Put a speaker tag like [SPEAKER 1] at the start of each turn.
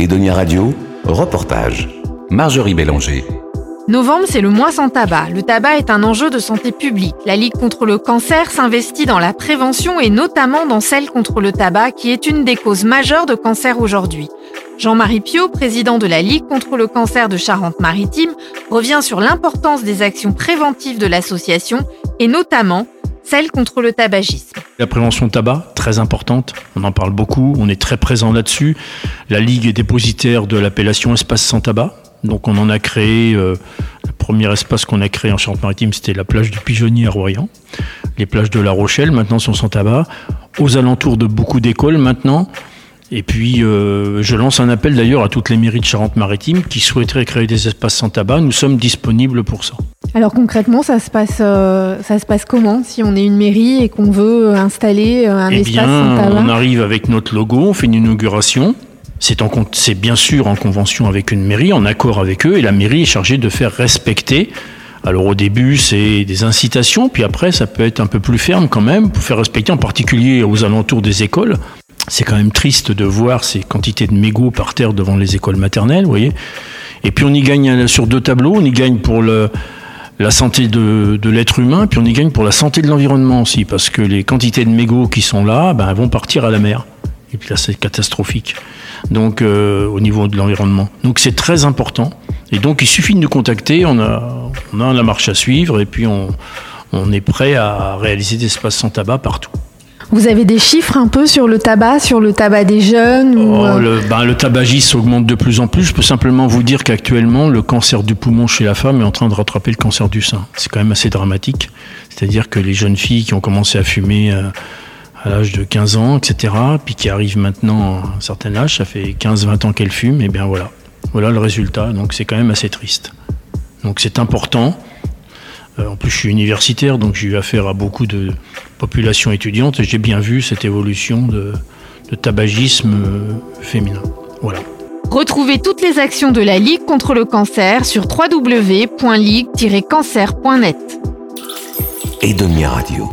[SPEAKER 1] Edonia Radio, reportage. Marjorie Bélanger.
[SPEAKER 2] Novembre, c'est le mois sans tabac. Le tabac est un enjeu de santé publique. La Ligue contre le cancer s'investit dans la prévention et notamment dans celle contre le tabac qui est une des causes majeures de cancer aujourd'hui. Jean-Marie Pio, président de la Ligue contre le cancer de Charente-Maritime, revient sur l'importance des actions préventives de l'association et notamment celle contre le tabagisme.
[SPEAKER 3] La prévention tabac, très importante, on en parle beaucoup, on est très présent là-dessus. La Ligue est dépositaire de l'appellation Espace sans tabac, donc on en a créé, euh, le premier espace qu'on a créé en Charente-Maritime, c'était la plage du Pigeonnier à Royan. Les plages de La Rochelle, maintenant, sont sans tabac. Aux alentours de beaucoup d'écoles, maintenant. Et puis, euh, je lance un appel d'ailleurs à toutes les mairies de Charente-Maritime qui souhaiteraient créer des espaces sans tabac. Nous sommes disponibles pour ça.
[SPEAKER 2] Alors concrètement, ça se passe, euh, ça se passe comment si on est une mairie et qu'on veut installer un
[SPEAKER 3] eh
[SPEAKER 2] espace
[SPEAKER 3] bien,
[SPEAKER 2] sans tabac
[SPEAKER 3] on arrive avec notre logo, on fait une inauguration. C'est, en, c'est bien sûr en convention avec une mairie, en accord avec eux, et la mairie est chargée de faire respecter. Alors au début, c'est des incitations, puis après, ça peut être un peu plus ferme quand même, pour faire respecter en particulier aux alentours des écoles. C'est quand même triste de voir ces quantités de mégots par terre devant les écoles maternelles, vous voyez. Et puis on y gagne sur deux tableaux, on y gagne pour le, la santé de, de l'être humain, puis on y gagne pour la santé de l'environnement aussi, parce que les quantités de mégots qui sont là, ben, elles vont partir à la mer. Et puis là, c'est catastrophique. Donc, euh, au niveau de l'environnement. Donc, c'est très important. Et donc, il suffit de nous contacter. On a, on a la marche à suivre et puis on, on est prêt à réaliser des espaces sans tabac partout.
[SPEAKER 2] Vous avez des chiffres un peu sur le tabac, sur le tabac des jeunes ou,
[SPEAKER 3] Oh,
[SPEAKER 2] euh,
[SPEAKER 3] le, ben, le tabagisme augmente de plus en plus. Je peux simplement vous dire qu'actuellement, le cancer du poumon chez la femme est en train de rattraper le cancer du sein. C'est quand même assez dramatique. C'est-à-dire que les jeunes filles qui ont commencé à fumer euh, à l'âge de 15 ans, etc., puis qui arrivent maintenant à un certain âge, ça fait 15-20 ans qu'elles fument, et bien voilà. Voilà le résultat. Donc c'est quand même assez triste. Donc c'est important. Euh, en plus, je suis universitaire, donc j'ai eu affaire à beaucoup de populations étudiantes et j'ai bien vu cette évolution de, de tabagisme euh, féminin. Voilà.
[SPEAKER 2] Retrouvez toutes les actions de la Ligue contre le cancer sur www.ligue-cancer.net.
[SPEAKER 1] Edonia Radio.